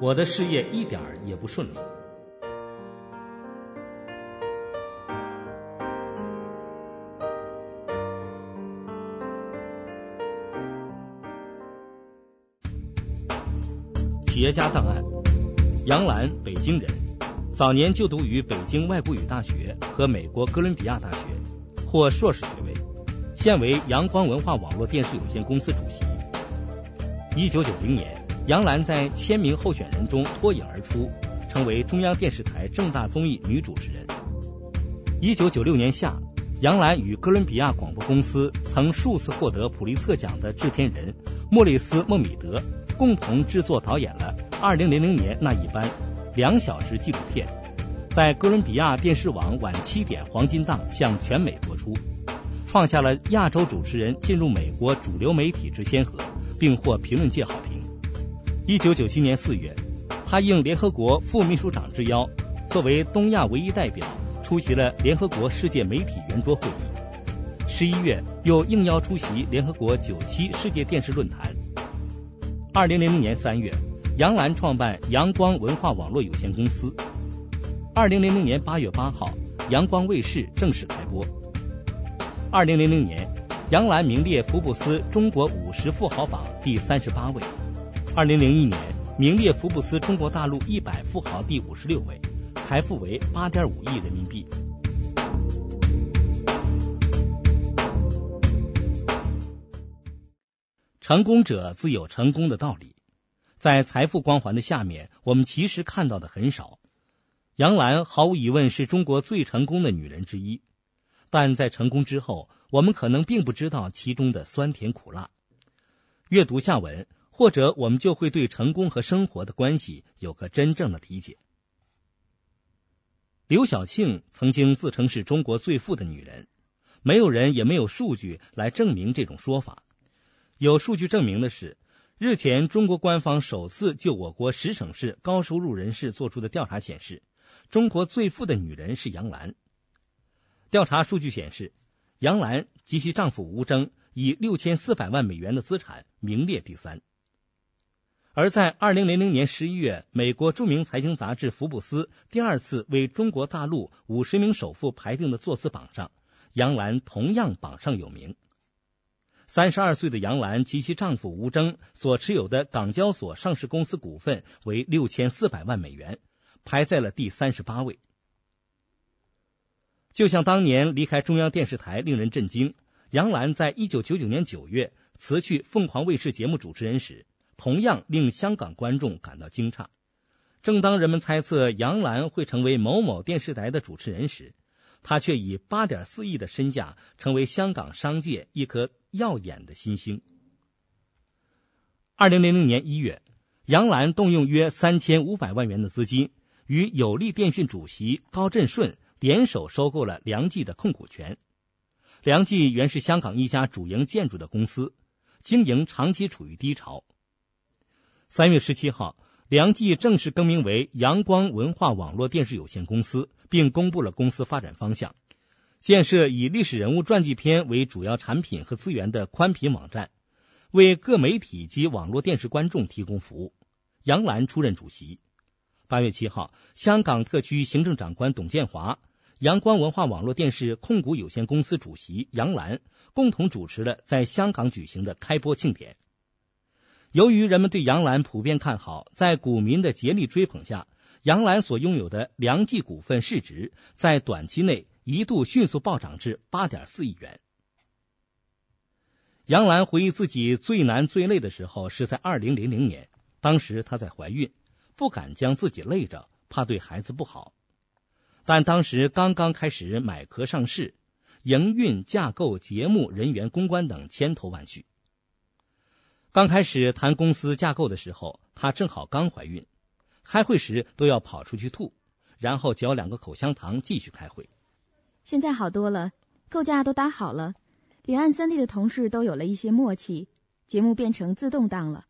我的事业一点儿也不顺利。企业家档案：杨澜，北京人，早年就读于北京外国语大学和美国哥伦比亚大学，获硕士学位，现为阳光文化网络电视有限公司主席。一九九零年，杨澜在千名候选人中脱颖而出，成为中央电视台正大综艺女主持人。一九九六年夏，杨澜与哥伦比亚广播公司曾数次获得普利策奖的制片人莫里斯·莫米德。共同制作导演了二零零零年那一班两小时纪录片，在哥伦比亚电视网晚七点黄金档向全美播出，创下了亚洲主持人进入美国主流媒体之先河，并获评论界好评。一九九七年四月，他应联合国副秘书长之邀，作为东亚唯一代表出席了联合国世界媒体圆桌会议。十一月，又应邀出席联合国九七世界电视论坛。二零零零年三月，杨澜创办阳光文化网络有限公司。二零零零年八月八号，阳光卫视正式开播。二零零零年，杨澜名列福布斯中国五十富豪榜第三十八位。二零零一年，名列福布斯中国大陆一百富豪第五十六位，财富为八点五亿人民币。成功者自有成功的道理，在财富光环的下面，我们其实看到的很少。杨澜毫无疑问是中国最成功的女人之一，但在成功之后，我们可能并不知道其中的酸甜苦辣。阅读下文，或者我们就会对成功和生活的关系有个真正的理解。刘晓庆曾经自称是中国最富的女人，没有人也没有数据来证明这种说法。有数据证明的是，日前中国官方首次就我国十省市高收入人士做出的调查显示，中国最富的女人是杨澜。调查数据显示，杨澜及其丈夫吴征以六千四百万美元的资产名列第三。而在二零零零年十一月，美国著名财经杂志《福布斯》第二次为中国大陆五十名首富排定的座次榜上，杨澜同样榜上有名。三十二岁的杨澜及其丈夫吴征所持有的港交所上市公司股份为六千四百万美元，排在了第三十八位。就像当年离开中央电视台令人震惊，杨澜在一九九九年九月辞去凤凰卫视节目主持人时，同样令香港观众感到惊诧。正当人们猜测杨澜会成为某某电视台的主持人时，他却以八点四亿的身价成为香港商界一颗耀眼的新星。二零零零年一月，杨澜动用约三千五百万元的资金，与有利电讯主席高振顺联手收购了梁记的控股权。梁记原是香港一家主营建筑的公司，经营长期处于低潮。三月十七号。良记正式更名为阳光文化网络电视有限公司，并公布了公司发展方向：建设以历史人物传记片为主要产品和资源的宽频网站，为各媒体及网络电视观众提供服务。杨澜出任主席。八月七号，香港特区行政长官董建华、阳光文化网络电视控股有限公司主席杨澜共同主持了在香港举行的开播庆典。由于人们对杨澜普遍看好，在股民的竭力追捧下，杨澜所拥有的良记股份市值在短期内一度迅速暴涨至八点四亿元。杨澜回忆自己最难最累的时候是在二零零零年，当时她在怀孕，不敢将自己累着，怕对孩子不好。但当时刚刚开始买壳上市，营运架构、节目、人员、公关等千头万绪。刚开始谈公司架构的时候，她正好刚怀孕，开会时都要跑出去吐，然后嚼两个口香糖继续开会。现在好多了，构架都搭好了，两岸三地的同事都有了一些默契，节目变成自动档了。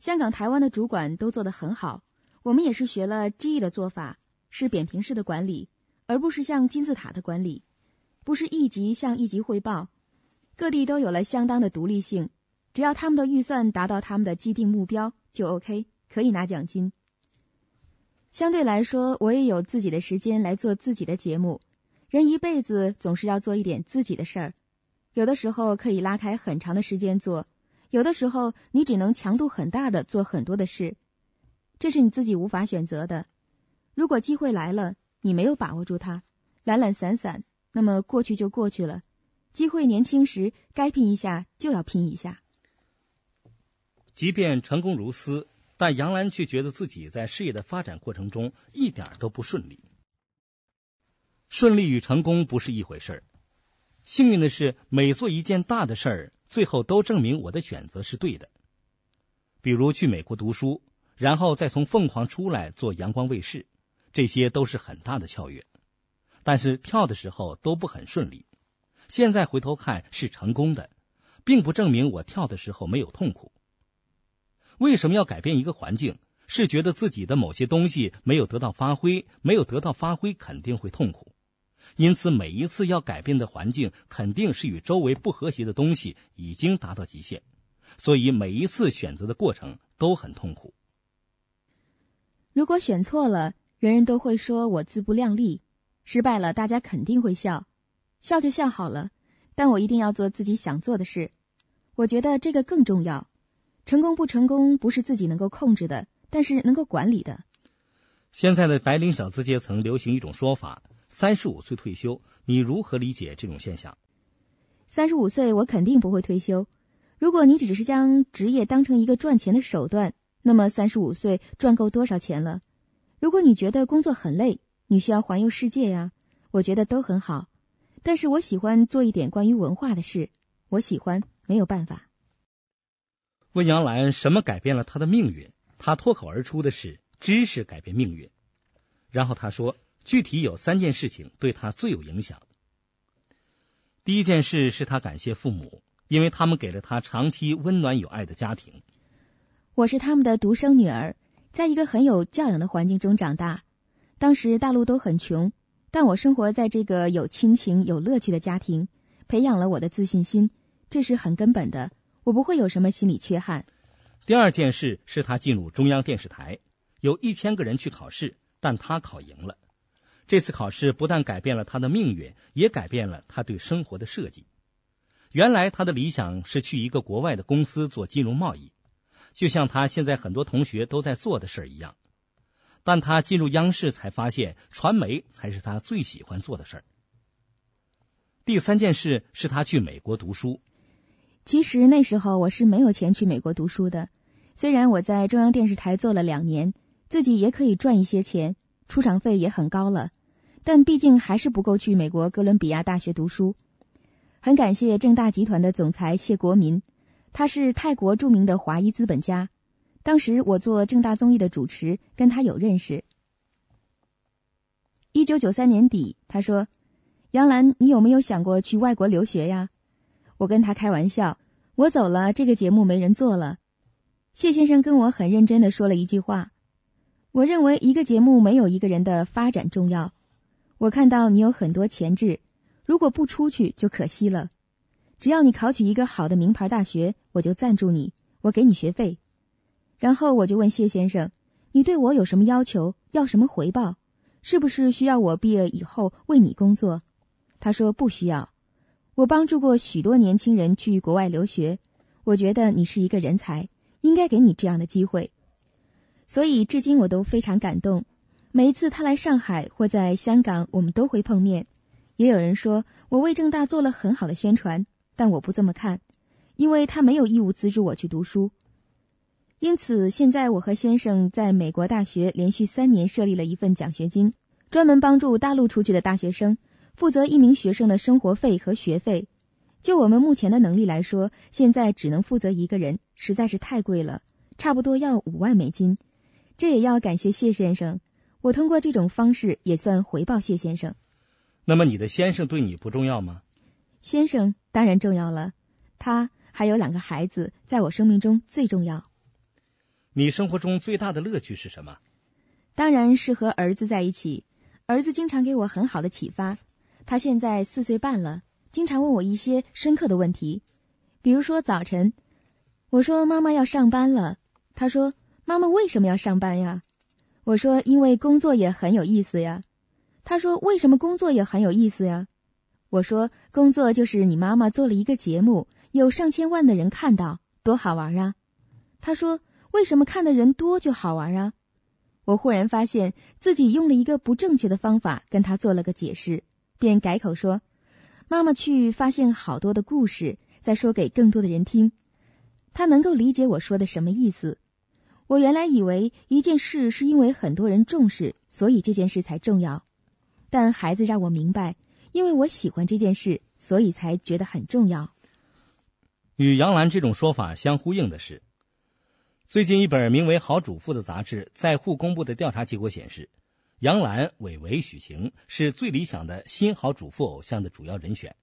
香港、台湾的主管都做得很好，我们也是学了 GE 的做法，是扁平式的管理，而不是像金字塔的管理，不是一级向一级汇报，各地都有了相当的独立性。只要他们的预算达到他们的既定目标就 OK，可以拿奖金。相对来说，我也有自己的时间来做自己的节目。人一辈子总是要做一点自己的事儿，有的时候可以拉开很长的时间做，有的时候你只能强度很大的做很多的事，这是你自己无法选择的。如果机会来了，你没有把握住它，懒懒散散，那么过去就过去了。机会年轻时该拼一下就要拼一下。即便成功如斯，但杨澜却觉得自己在事业的发展过程中一点都不顺利。顺利与成功不是一回事儿。幸运的是，每做一件大的事儿，最后都证明我的选择是对的。比如去美国读书，然后再从凤凰出来做阳光卫视，这些都是很大的跳跃。但是跳的时候都不很顺利。现在回头看是成功的，并不证明我跳的时候没有痛苦。为什么要改变一个环境？是觉得自己的某些东西没有得到发挥，没有得到发挥肯定会痛苦。因此，每一次要改变的环境，肯定是与周围不和谐的东西已经达到极限，所以每一次选择的过程都很痛苦。如果选错了，人人都会说我自不量力；失败了，大家肯定会笑，笑就笑好了。但我一定要做自己想做的事，我觉得这个更重要。成功不成功不是自己能够控制的，但是能够管理的。现在的白领小资阶层流行一种说法：三十五岁退休。你如何理解这种现象？三十五岁我肯定不会退休。如果你只是将职业当成一个赚钱的手段，那么三十五岁赚够多少钱了？如果你觉得工作很累，你需要环游世界呀，我觉得都很好。但是我喜欢做一点关于文化的事，我喜欢，没有办法。问杨澜什么改变了他的命运？他脱口而出的是“知识改变命运”。然后他说，具体有三件事情对他最有影响。第一件事是他感谢父母，因为他们给了他长期温暖有爱的家庭。我是他们的独生女儿，在一个很有教养的环境中长大。当时大陆都很穷，但我生活在这个有亲情、有乐趣的家庭，培养了我的自信心，这是很根本的。我不会有什么心理缺憾。第二件事是他进入中央电视台，有一千个人去考试，但他考赢了。这次考试不但改变了他的命运，也改变了他对生活的设计。原来他的理想是去一个国外的公司做金融贸易，就像他现在很多同学都在做的事儿一样。但他进入央视才发现，传媒才是他最喜欢做的事儿。第三件事是他去美国读书。其实那时候我是没有钱去美国读书的，虽然我在中央电视台做了两年，自己也可以赚一些钱，出场费也很高了，但毕竟还是不够去美国哥伦比亚大学读书。很感谢正大集团的总裁谢国民，他是泰国著名的华裔资本家。当时我做正大综艺的主持，跟他有认识。一九九三年底，他说：“杨澜，你有没有想过去外国留学呀？”我跟他开玩笑，我走了，这个节目没人做了。谢先生跟我很认真的说了一句话，我认为一个节目没有一个人的发展重要。我看到你有很多潜质，如果不出去就可惜了。只要你考取一个好的名牌大学，我就赞助你，我给你学费。然后我就问谢先生，你对我有什么要求？要什么回报？是不是需要我毕业以后为你工作？他说不需要。我帮助过许多年轻人去国外留学，我觉得你是一个人才，应该给你这样的机会。所以至今我都非常感动。每一次他来上海或在香港，我们都会碰面。也有人说我为正大做了很好的宣传，但我不这么看，因为他没有义务资助我去读书。因此，现在我和先生在美国大学连续三年设立了一份奖学金，专门帮助大陆出去的大学生。负责一名学生的生活费和学费，就我们目前的能力来说，现在只能负责一个人，实在是太贵了，差不多要五万美金。这也要感谢谢先生，我通过这种方式也算回报谢先生。那么你的先生对你不重要吗？先生当然重要了，他还有两个孩子，在我生命中最重要。你生活中最大的乐趣是什么？当然是和儿子在一起，儿子经常给我很好的启发。他现在四岁半了，经常问我一些深刻的问题，比如说早晨，我说妈妈要上班了，他说妈妈为什么要上班呀？我说因为工作也很有意思呀。他说为什么工作也很有意思呀？我说工作就是你妈妈做了一个节目，有上千万的人看到，多好玩啊！他说为什么看的人多就好玩啊？我忽然发现自己用了一个不正确的方法跟他做了个解释，便改口说：“妈妈去发现好多的故事，再说给更多的人听。”他能够理解我说的什么意思。我原来以为一件事是因为很多人重视，所以这件事才重要。但孩子让我明白，因为我喜欢这件事，所以才觉得很重要。与杨澜这种说法相呼应的是。最近一本名为《好主妇》的杂志在沪公布的调查结果显示，杨澜、韦唯、许晴是最理想的新好主妇偶像的主要人选。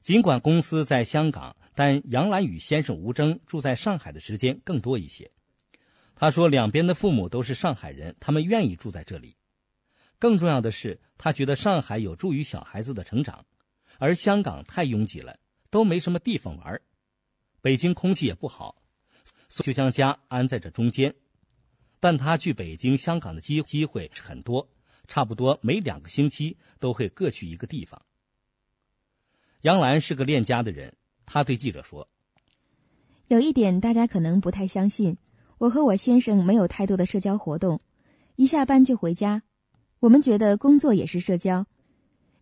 尽管公司在香港，但杨澜与先生吴峥住在上海的时间更多一些。他说，两边的父母都是上海人，他们愿意住在这里。更重要的是，他觉得上海有助于小孩子的成长，而香港太拥挤了，都没什么地方玩。北京空气也不好。就将家安在这中间，但他去北京、香港的机机会很多，差不多每两个星期都会各去一个地方。杨澜是个恋家的人，他对记者说：“有一点大家可能不太相信，我和我先生没有太多的社交活动，一下班就回家。我们觉得工作也是社交，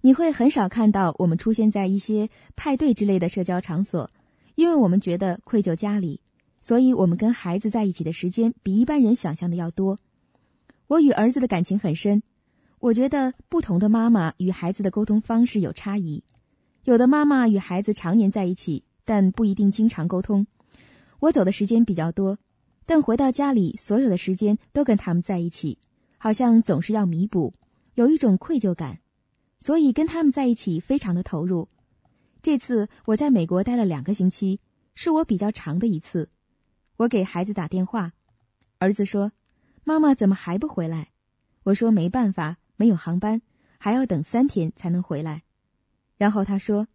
你会很少看到我们出现在一些派对之类的社交场所，因为我们觉得愧疚家里。”所以，我们跟孩子在一起的时间比一般人想象的要多。我与儿子的感情很深。我觉得不同的妈妈与孩子的沟通方式有差异。有的妈妈与孩子常年在一起，但不一定经常沟通。我走的时间比较多，但回到家里，所有的时间都跟他们在一起，好像总是要弥补，有一种愧疚感。所以跟他们在一起非常的投入。这次我在美国待了两个星期，是我比较长的一次。我给孩子打电话，儿子说：“妈妈怎么还不回来？”我说：“没办法，没有航班，还要等三天才能回来。”然后他说：“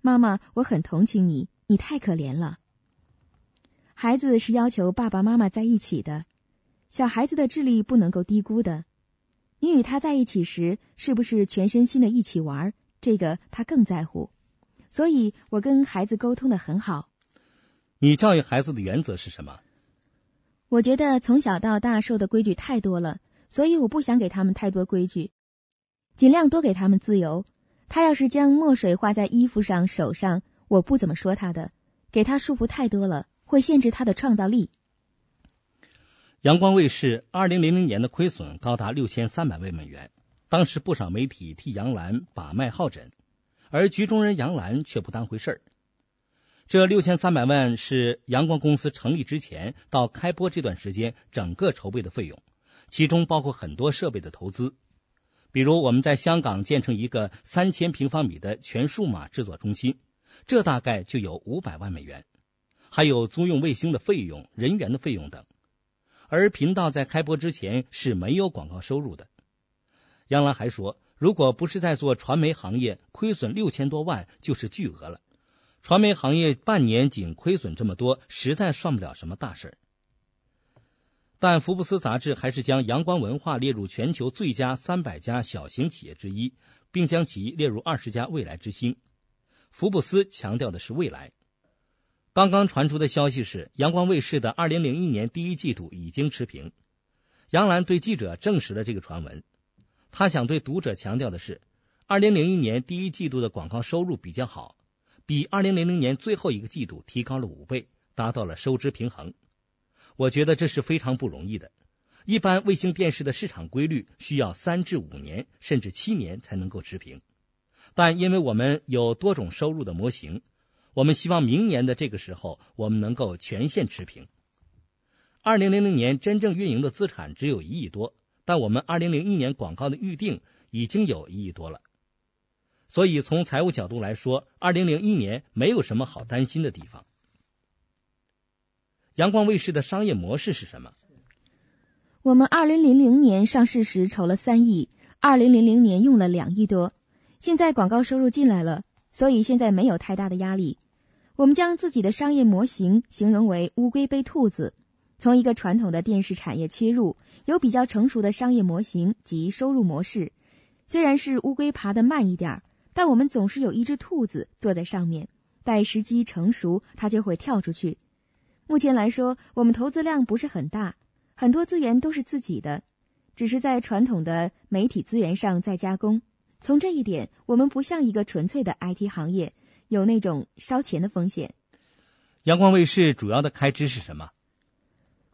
妈妈，我很同情你，你太可怜了。”孩子是要求爸爸妈妈在一起的，小孩子的智力不能够低估的。你与他在一起时，是不是全身心的一起玩？这个他更在乎。所以我跟孩子沟通的很好。你教育孩子的原则是什么？我觉得从小到大受的规矩太多了，所以我不想给他们太多规矩，尽量多给他们自由。他要是将墨水画在衣服上、手上，我不怎么说他的。给他束缚太多了，会限制他的创造力。阳光卫视二零零零年的亏损高达六千三百万美元，当时不少媒体替杨澜把脉好诊，而局中人杨澜却不当回事儿。这六千三百万是阳光公司成立之前到开播这段时间整个筹备的费用，其中包括很多设备的投资，比如我们在香港建成一个三千平方米的全数码制作中心，这大概就有五百万美元，还有租用卫星的费用、人员的费用等。而频道在开播之前是没有广告收入的。杨澜还说，如果不是在做传媒行业，亏损六千多万就是巨额了。传媒行业半年仅亏损这么多，实在算不了什么大事。但福布斯杂志还是将阳光文化列入全球最佳三百家小型企业之一，并将其列入二十家未来之星。福布斯强调的是未来。刚刚传出的消息是，阳光卫视的二零零一年第一季度已经持平。杨澜对记者证实了这个传闻。他想对读者强调的是，二零零一年第一季度的广告收入比较好。比二零零零年最后一个季度提高了五倍，达到了收支平衡。我觉得这是非常不容易的。一般卫星电视的市场规律需要三至五年，甚至七年才能够持平。但因为我们有多种收入的模型，我们希望明年的这个时候我们能够全线持平。二零零零年真正运营的资产只有一亿多，但我们二零零一年广告的预定已经有一亿多了。所以，从财务角度来说，二零零一年没有什么好担心的地方。阳光卫视的商业模式是什么？我们二零零零年上市时筹了三亿，二零零零年用了两亿多，现在广告收入进来了，所以现在没有太大的压力。我们将自己的商业模型形容为乌龟背兔子，从一个传统的电视产业切入，有比较成熟的商业模型及收入模式。虽然是乌龟爬得慢一点，但我们总是有一只兔子坐在上面，待时机成熟，它就会跳出去。目前来说，我们投资量不是很大，很多资源都是自己的，只是在传统的媒体资源上再加工。从这一点，我们不像一个纯粹的 IT 行业，有那种烧钱的风险。阳光卫视主要的开支是什么？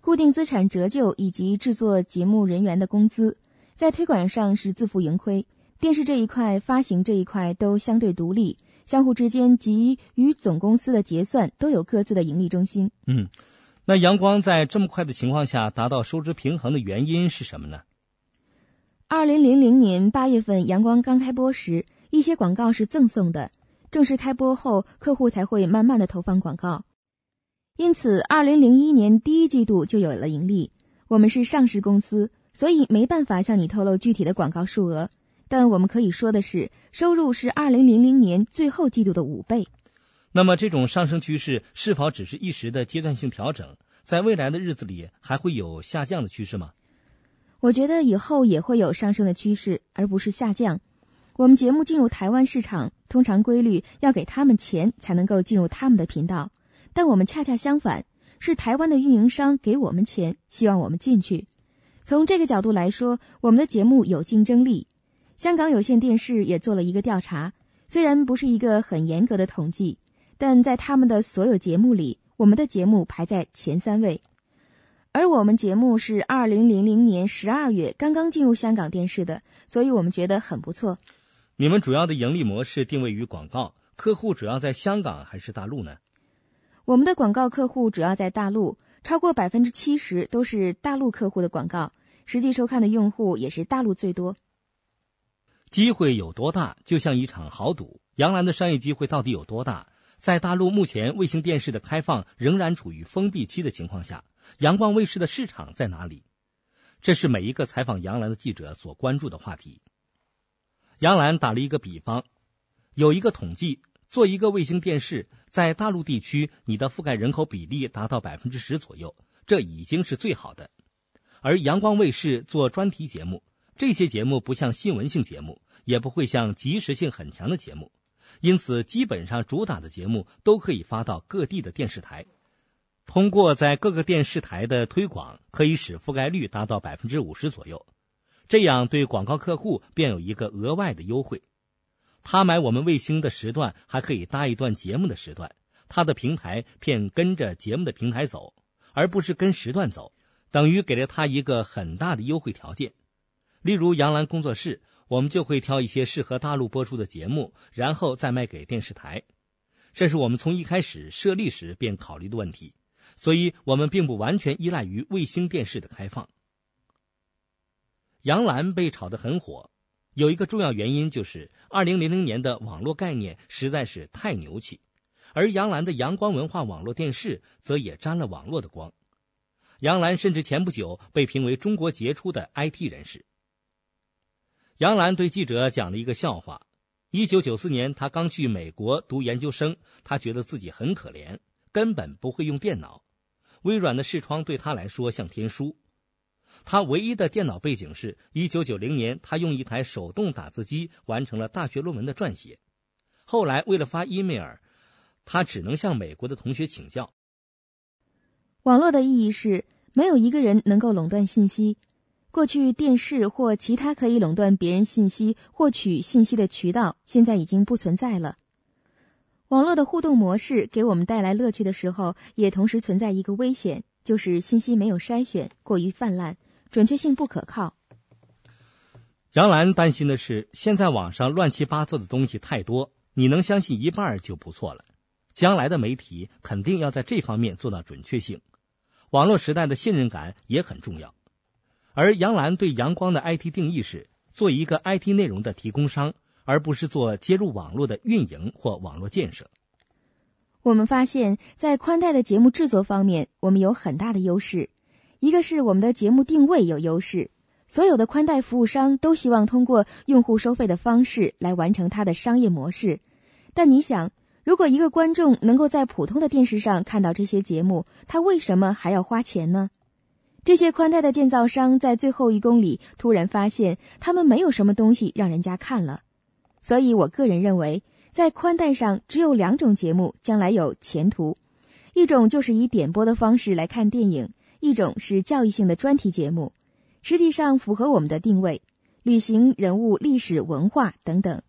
固定资产折旧以及制作节目人员的工资，在推广上是自负盈亏。电视这一块、发行这一块都相对独立，相互之间及与总公司的结算都有各自的盈利中心。嗯，那阳光在这么快的情况下达到收支平衡的原因是什么呢？二零零零年八月份，阳光刚开播时，一些广告是赠送的，正式开播后，客户才会慢慢的投放广告。因此，二零零一年第一季度就有了盈利。我们是上市公司，所以没办法向你透露具体的广告数额。但我们可以说的是，收入是二零零零年最后季度的五倍。那么，这种上升趋势是否只是一时的阶段性调整？在未来的日子里，还会有下降的趋势吗？我觉得以后也会有上升的趋势，而不是下降。我们节目进入台湾市场，通常规律要给他们钱才能够进入他们的频道。但我们恰恰相反，是台湾的运营商给我们钱，希望我们进去。从这个角度来说，我们的节目有竞争力。香港有线电视也做了一个调查，虽然不是一个很严格的统计，但在他们的所有节目里，我们的节目排在前三位。而我们节目是二零零零年十二月刚刚进入香港电视的，所以我们觉得很不错。你们主要的盈利模式定位于广告，客户主要在香港还是大陆呢？我们的广告客户主要在大陆，超过百分之七十都是大陆客户的广告，实际收看的用户也是大陆最多。机会有多大，就像一场豪赌。杨澜的商业机会到底有多大？在大陆目前卫星电视的开放仍然处于封闭期的情况下，阳光卫视的市场在哪里？这是每一个采访杨澜的记者所关注的话题。杨澜打了一个比方，有一个统计。做一个卫星电视，在大陆地区，你的覆盖人口比例达到百分之十左右，这已经是最好的。而阳光卫视做专题节目，这些节目不像新闻性节目，也不会像即时性很强的节目，因此基本上主打的节目都可以发到各地的电视台。通过在各个电视台的推广，可以使覆盖率达到百分之五十左右，这样对广告客户便有一个额外的优惠。他买我们卫星的时段，还可以搭一段节目的时段，他的平台便跟着节目的平台走，而不是跟时段走，等于给了他一个很大的优惠条件。例如杨澜工作室，我们就会挑一些适合大陆播出的节目，然后再卖给电视台。这是我们从一开始设立时便考虑的问题，所以我们并不完全依赖于卫星电视的开放。杨澜被炒得很火。有一个重要原因就是，二零零零年的网络概念实在是太牛气，而杨澜的阳光文化网络电视则也沾了网络的光。杨澜甚至前不久被评为中国杰出的 IT 人士。杨澜对记者讲了一个笑话：一九九四年，他刚去美国读研究生，他觉得自己很可怜，根本不会用电脑，微软的视窗对他来说像天书。他唯一的电脑背景是1990年，他用一台手动打字机完成了大学论文的撰写。后来为了发 email，他只能向美国的同学请教。网络的意义是，没有一个人能够垄断信息。过去电视或其他可以垄断别人信息、获取信息的渠道，现在已经不存在了。网络的互动模式给我们带来乐趣的时候，也同时存在一个危险，就是信息没有筛选，过于泛滥。准确性不可靠。杨澜担心的是，现在网上乱七八糟的东西太多，你能相信一半就不错了。将来的媒体肯定要在这方面做到准确性。网络时代的信任感也很重要。而杨澜对阳光的 IT 定义是做一个 IT 内容的提供商，而不是做接入网络的运营或网络建设。我们发现，在宽带的节目制作方面，我们有很大的优势。一个是我们的节目定位有优势，所有的宽带服务商都希望通过用户收费的方式来完成它的商业模式。但你想，如果一个观众能够在普通的电视上看到这些节目，他为什么还要花钱呢？这些宽带的建造商在最后一公里突然发现，他们没有什么东西让人家看了。所以我个人认为，在宽带上只有两种节目将来有前途，一种就是以点播的方式来看电影，一种是教育性的专题节目，实际上符合我们的定位：旅行、人物、历史文化等等。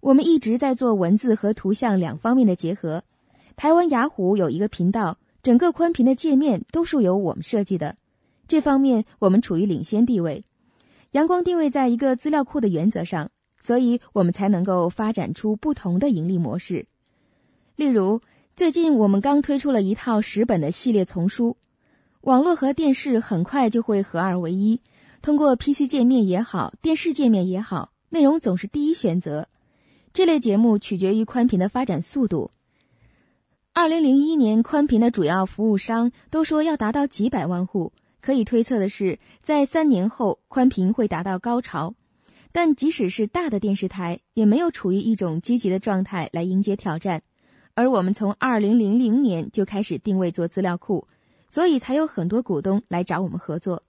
我们一直在做文字和图像两方面的结合。台湾雅虎有一个频道。整个宽频的界面都是由我们设计的，这方面我们处于领先地位。阳光定位在一个资料库的原则上，所以我们才能够发展出不同的盈利模式。例如，最近我们刚推出了一套十本的系列丛书。网络和电视很快就会合二为一，通过 PC 界面也好，电视界面也好，内容总是第一选择。这类节目取决于宽频的发展速度。二零零一年，宽频的主要服务商都说要达到几百万户。可以推测的是，在三年后，宽频会达到高潮。但即使是大的电视台，也没有处于一种积极的状态来迎接挑战。而我们从二零零零年就开始定位做资料库，所以才有很多股东来找我们合作。